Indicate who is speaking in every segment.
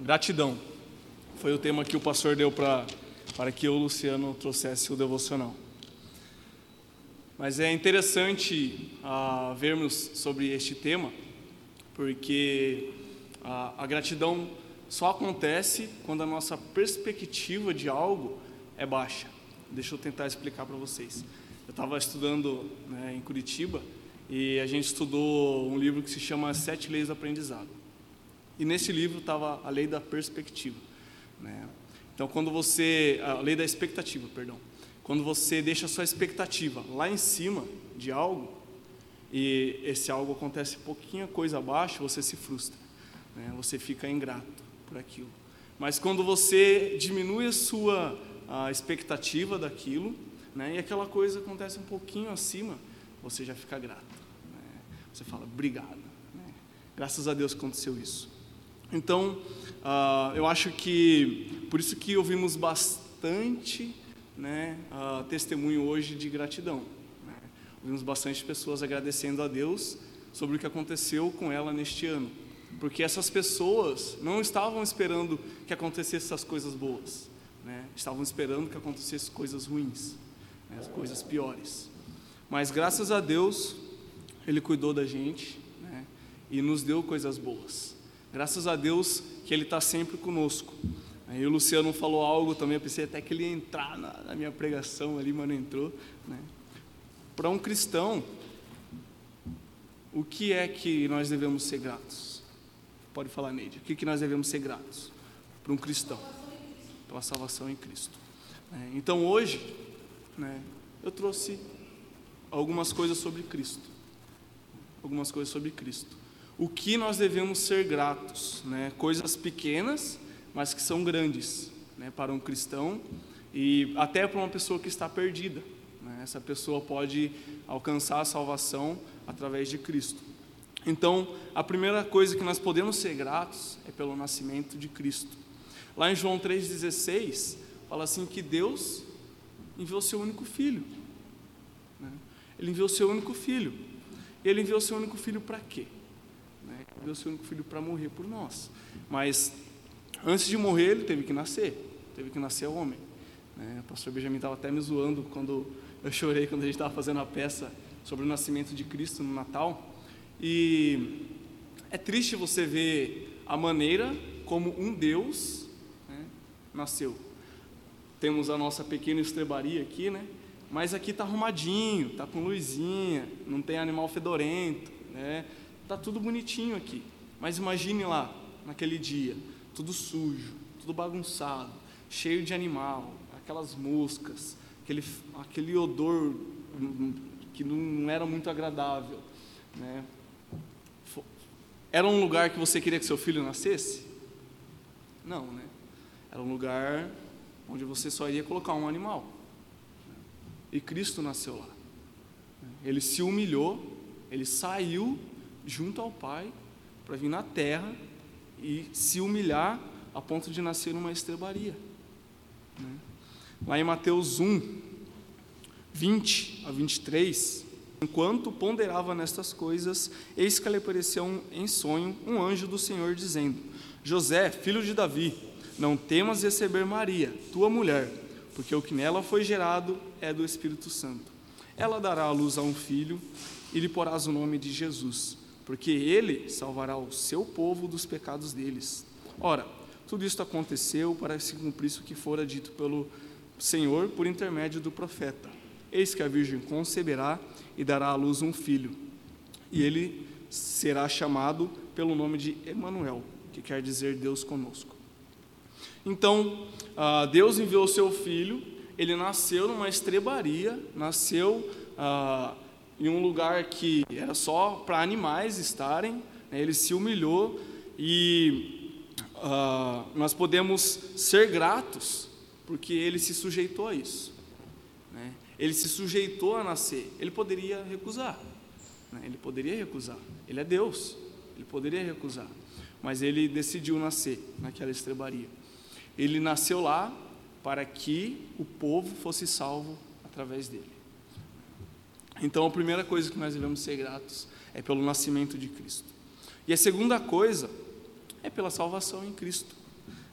Speaker 1: Gratidão. Foi o tema que o pastor deu para para que eu, Luciano, trouxesse o devocional. Mas é interessante ah, vermos sobre este tema, porque a, a gratidão só acontece quando a nossa perspectiva de algo é baixa. Deixa eu tentar explicar para vocês. Eu estava estudando né, em Curitiba e a gente estudou um livro que se chama Sete Leis do Aprendizado. E nesse livro estava a lei da perspectiva. Né? Então, quando você. A lei da expectativa, perdão. Quando você deixa a sua expectativa lá em cima de algo, e esse algo acontece pouquinha coisa abaixo, você se frustra. Né? Você fica ingrato por aquilo. Mas quando você diminui a sua a expectativa daquilo, né, e aquela coisa acontece um pouquinho acima, você já fica grato. Né? Você fala, obrigado. Né? Graças a Deus aconteceu isso. Então, uh, eu acho que, por isso que ouvimos bastante né, uh, testemunho hoje de gratidão. Né? Ouvimos bastante pessoas agradecendo a Deus sobre o que aconteceu com ela neste ano. Porque essas pessoas não estavam esperando que acontecessem essas coisas boas, né? estavam esperando que acontecessem coisas ruins, né? coisas piores. Mas graças a Deus, Ele cuidou da gente né? e nos deu coisas boas. Graças a Deus que Ele está sempre conosco. Aí o Luciano falou algo também, eu pensei até que ele ia entrar na, na minha pregação ali, mas não entrou. Né? Para um cristão, o que é que nós devemos ser gratos? Pode falar, Neide. O que, que nós devemos ser gratos para um cristão? Pela salvação em Cristo. É, então hoje, né, eu trouxe algumas coisas sobre Cristo. Algumas coisas sobre Cristo o que nós devemos ser gratos, né? coisas pequenas, mas que são grandes né? para um cristão e até para uma pessoa que está perdida. Né? Essa pessoa pode alcançar a salvação através de Cristo. Então, a primeira coisa que nós podemos ser gratos é pelo nascimento de Cristo. Lá em João 3,16, fala assim que Deus enviou seu único filho. Né? Ele enviou seu único filho. Ele enviou seu único filho para quê? Deu seu único filho para morrer por nós. Mas antes de morrer, ele teve que nascer, teve que nascer homem. Né? O pastor Benjamin estava até me zoando quando eu chorei quando a gente estava fazendo a peça sobre o nascimento de Cristo no Natal. E é triste você ver a maneira como um Deus né, nasceu. Temos a nossa pequena estrebaria aqui, né? Mas aqui está arrumadinho, está com luzinha, não tem animal fedorento, né? Está tudo bonitinho aqui. Mas imagine lá, naquele dia, tudo sujo, tudo bagunçado, cheio de animal, aquelas moscas, aquele, aquele odor que não era muito agradável. Né? Era um lugar que você queria que seu filho nascesse? Não, né? Era um lugar onde você só iria colocar um animal. E Cristo nasceu lá. Ele se humilhou, ele saiu junto ao Pai para vir na terra e se humilhar a ponto de nascer numa estrebaria. Né? Lá em Mateus 1, 20 a 23, enquanto ponderava nestas coisas, eis que lhe apareceu em sonho um anjo do Senhor dizendo: José, filho de Davi, não temas receber Maria, tua mulher, porque o que nela foi gerado é do Espírito Santo. Ela dará à luz a um filho e lhe porás o nome de Jesus porque ele salvará o seu povo dos pecados deles. Ora, tudo isto aconteceu para se cumprisse o que fora dito pelo Senhor por intermédio do profeta. Eis que a Virgem conceberá e dará à luz um filho, e ele será chamado pelo nome de Emanuel, que quer dizer Deus conosco. Então, ah, Deus enviou o seu filho, ele nasceu numa estrebaria, nasceu ah, em um lugar que era só para animais estarem, né, ele se humilhou e uh, nós podemos ser gratos porque ele se sujeitou a isso. Né? Ele se sujeitou a nascer. Ele poderia recusar, né? ele poderia recusar. Ele é Deus, ele poderia recusar, mas ele decidiu nascer naquela estrebaria. Ele nasceu lá para que o povo fosse salvo através dele. Então, a primeira coisa que nós devemos ser gratos é pelo nascimento de Cristo. E a segunda coisa é pela salvação em Cristo.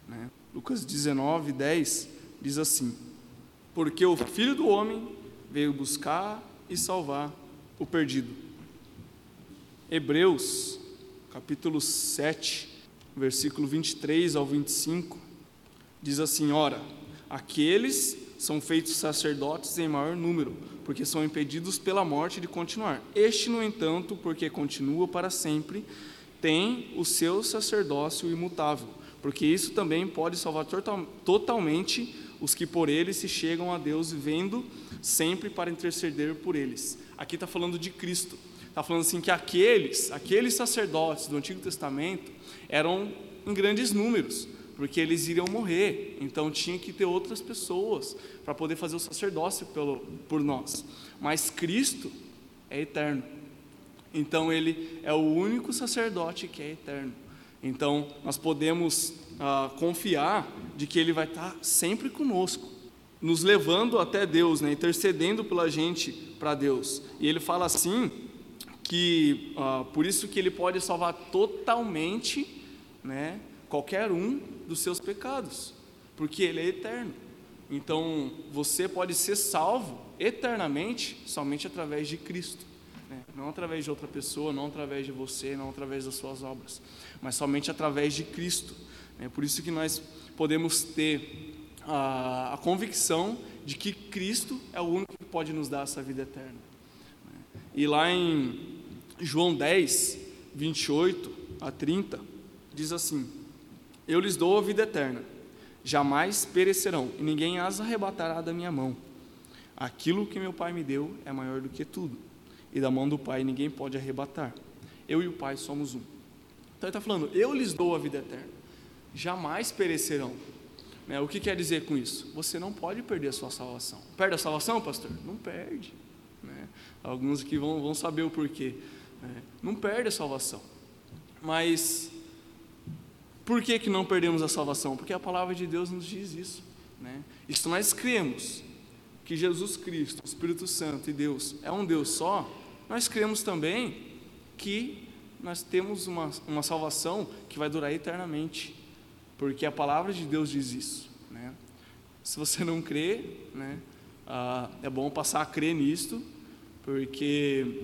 Speaker 1: Né? Lucas 19, 10 diz assim: Porque o filho do homem veio buscar e salvar o perdido. Hebreus, capítulo 7, versículo 23 ao 25, diz assim: Ora, aqueles são feitos sacerdotes em maior número, porque são impedidos pela morte de continuar. Este, no entanto, porque continua para sempre, tem o seu sacerdócio imutável, porque isso também pode salvar total, totalmente os que por ele se chegam a Deus, vivendo sempre para interceder por eles. Aqui está falando de Cristo. Está falando assim que aqueles, aqueles sacerdotes do Antigo Testamento eram em grandes números, porque eles iriam morrer, então tinha que ter outras pessoas para poder fazer o sacerdócio pelo, por nós. Mas Cristo é eterno, então ele é o único sacerdote que é eterno. Então nós podemos ah, confiar de que ele vai estar sempre conosco, nos levando até Deus, né, intercedendo pela gente para Deus. E ele fala assim que ah, por isso que ele pode salvar totalmente, né, qualquer um dos seus pecados, porque Ele é eterno. Então, você pode ser salvo eternamente somente através de Cristo, né? não através de outra pessoa, não através de você, não através das suas obras, mas somente através de Cristo. É por isso que nós podemos ter a, a convicção de que Cristo é o único que pode nos dar essa vida eterna. Né? E lá em João 10, 28 a 30, diz assim: eu lhes dou a vida eterna, jamais perecerão, e ninguém as arrebatará da minha mão. Aquilo que meu Pai me deu é maior do que tudo, e da mão do Pai ninguém pode arrebatar. Eu e o Pai somos um. Então ele está falando: Eu lhes dou a vida eterna, jamais perecerão. Né? O que quer dizer com isso? Você não pode perder a sua salvação. Perde a salvação, pastor? Não perde. Né? Alguns aqui vão, vão saber o porquê. Né? Não perde a salvação. Mas por que, que não perdemos a salvação? Porque a palavra de Deus nos diz isso. Né? E se nós cremos que Jesus Cristo, o Espírito Santo e Deus é um Deus só, nós cremos também que nós temos uma, uma salvação que vai durar eternamente. Porque a palavra de Deus diz isso. Né? Se você não crê, né, ah, é bom passar a crer nisto, porque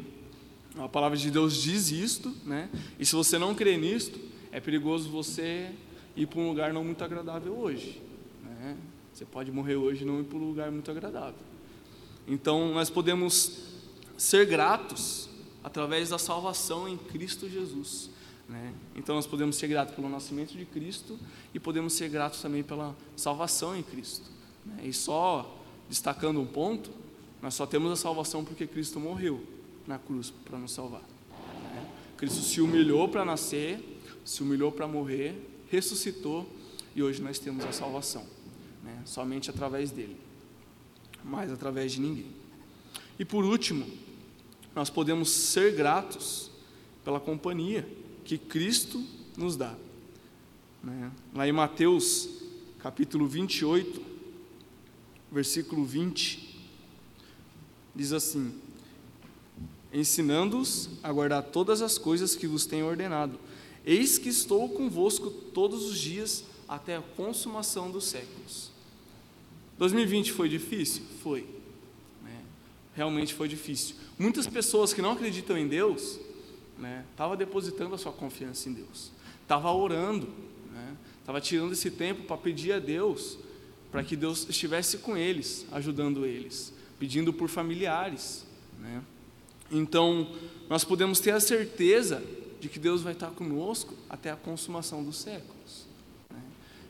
Speaker 1: a palavra de Deus diz isto, né? e se você não crê nisto, é perigoso você ir para um lugar não muito agradável hoje. Né? Você pode morrer hoje e não ir para um lugar muito agradável. Então, nós podemos ser gratos através da salvação em Cristo Jesus. Né? Então, nós podemos ser gratos pelo nascimento de Cristo e podemos ser gratos também pela salvação em Cristo. Né? E só destacando um ponto, nós só temos a salvação porque Cristo morreu na cruz para nos salvar. Né? Cristo se humilhou para nascer se humilhou para morrer, ressuscitou e hoje nós temos a salvação, né? somente através dele, mais através de ninguém. E por último, nós podemos ser gratos pela companhia que Cristo nos dá. Né? Lá em Mateus capítulo 28, versículo 20, diz assim: Ensinando-os a guardar todas as coisas que vos tenho ordenado. Eis que estou convosco todos os dias até a consumação dos séculos. 2020 foi difícil? Foi. Né? Realmente foi difícil. Muitas pessoas que não acreditam em Deus estavam né, depositando a sua confiança em Deus, estavam orando, estavam né, tirando esse tempo para pedir a Deus para que Deus estivesse com eles, ajudando eles, pedindo por familiares. Né? Então, nós podemos ter a certeza de que Deus vai estar conosco até a consumação dos séculos. Né?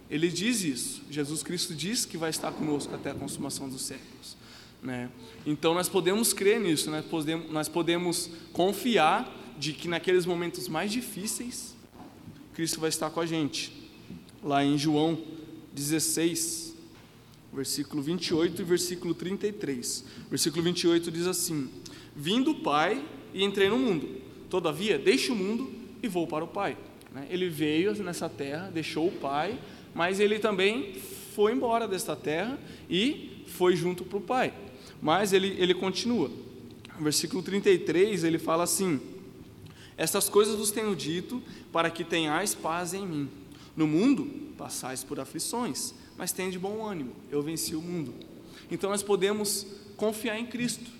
Speaker 1: Ele diz isso, Jesus Cristo diz que vai estar conosco até a consumação dos séculos. Né? Então nós podemos crer nisso, nós podemos, nós podemos confiar de que naqueles momentos mais difíceis, Cristo vai estar com a gente. Lá em João 16, versículo 28 e versículo 33. Versículo 28 diz assim: Vindo o Pai e entrei no mundo Todavia, deixe o mundo e vou para o Pai. Né? Ele veio nessa terra, deixou o Pai, mas ele também foi embora desta terra e foi junto para o Pai. Mas ele, ele continua. No versículo 33, ele fala assim: Estas coisas vos tenho dito para que tenhais paz em mim. No mundo passais por aflições, mas tem de bom ânimo, eu venci o mundo. Então nós podemos confiar em Cristo,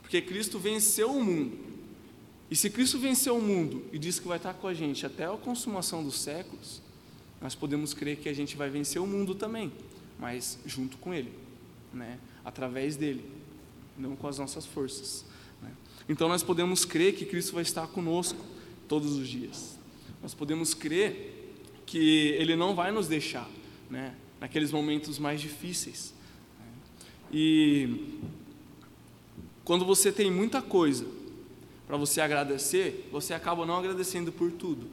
Speaker 1: porque Cristo venceu o mundo. E se Cristo venceu o mundo e diz que vai estar com a gente até a consumação dos séculos, nós podemos crer que a gente vai vencer o mundo também, mas junto com Ele, né? através dele, não com as nossas forças. Né? Então nós podemos crer que Cristo vai estar conosco todos os dias. Nós podemos crer que Ele não vai nos deixar, né? naqueles momentos mais difíceis. Né? E quando você tem muita coisa para você agradecer, você acaba não agradecendo por tudo.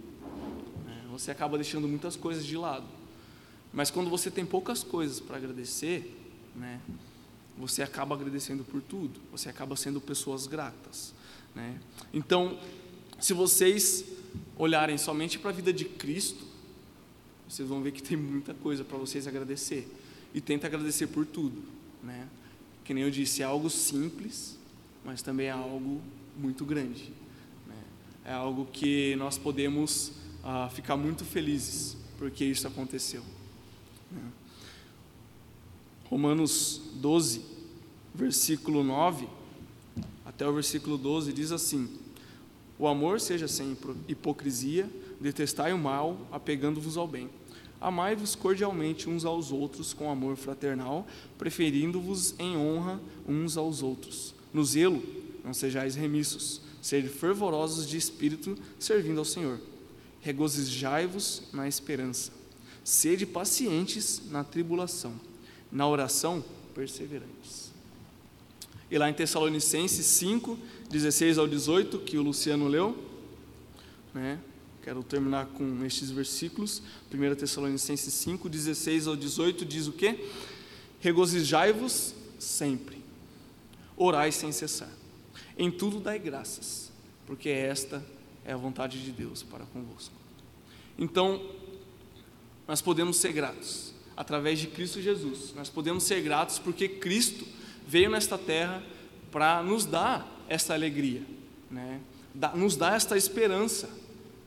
Speaker 1: Né? Você acaba deixando muitas coisas de lado. Mas quando você tem poucas coisas para agradecer, né? você acaba agradecendo por tudo. Você acaba sendo pessoas gratas. Né? Então, se vocês olharem somente para a vida de Cristo, vocês vão ver que tem muita coisa para vocês agradecer. E tenta agradecer por tudo, né? Que nem eu disse, é algo simples, mas também é algo muito grande. Né? É algo que nós podemos ah, ficar muito felizes porque isso aconteceu. Né? Romanos 12, versículo 9 até o versículo 12 diz assim: o amor seja sem hipocrisia, detestai o mal, apegando-vos ao bem. Amai-vos cordialmente uns aos outros com amor fraternal, preferindo-vos em honra uns aos outros. No zelo, não sejais remissos, sede fervorosos de espírito, servindo ao Senhor. Regozijai-vos na esperança. Sede pacientes na tribulação. Na oração, perseverantes. E lá em Tessalonicenses 5, 16 ao 18, que o Luciano leu, né? Quero terminar com estes versículos. 1 Tessalonicenses 5, 16 ao 18 diz o quê? Regozijai-vos sempre, orai sem cessar, em tudo dai graças, porque esta é a vontade de Deus para convosco. Então, nós podemos ser gratos através de Cristo Jesus. Nós podemos ser gratos porque Cristo veio nesta terra para nos dar essa alegria, né? nos dar esta esperança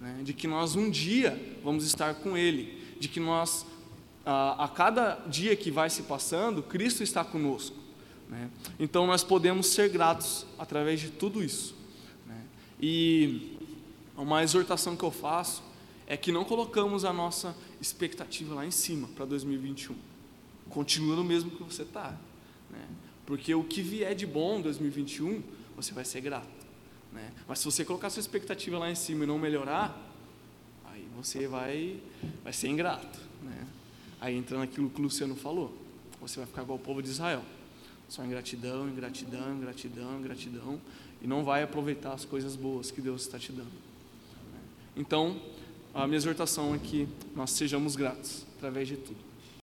Speaker 1: né? de que nós um dia vamos estar com Ele, de que nós, a, a cada dia que vai se passando, Cristo está conosco. Né? Então nós podemos ser gratos através de tudo isso. Né? E uma exortação que eu faço é que não colocamos a nossa expectativa lá em cima para 2021. Continua no mesmo que você está. Né? Porque o que vier de bom em 2021, você vai ser grato. Né? Mas se você colocar sua expectativa lá em cima e não melhorar, aí você vai, vai ser ingrato. Né? Aí entra naquilo que o Luciano falou. Você vai ficar igual o povo de Israel. Só ingratidão, ingratidão, ingratidão, ingratidão. E não vai aproveitar as coisas boas que Deus está te dando. Então, a minha exortação é que nós sejamos gratos através de tudo.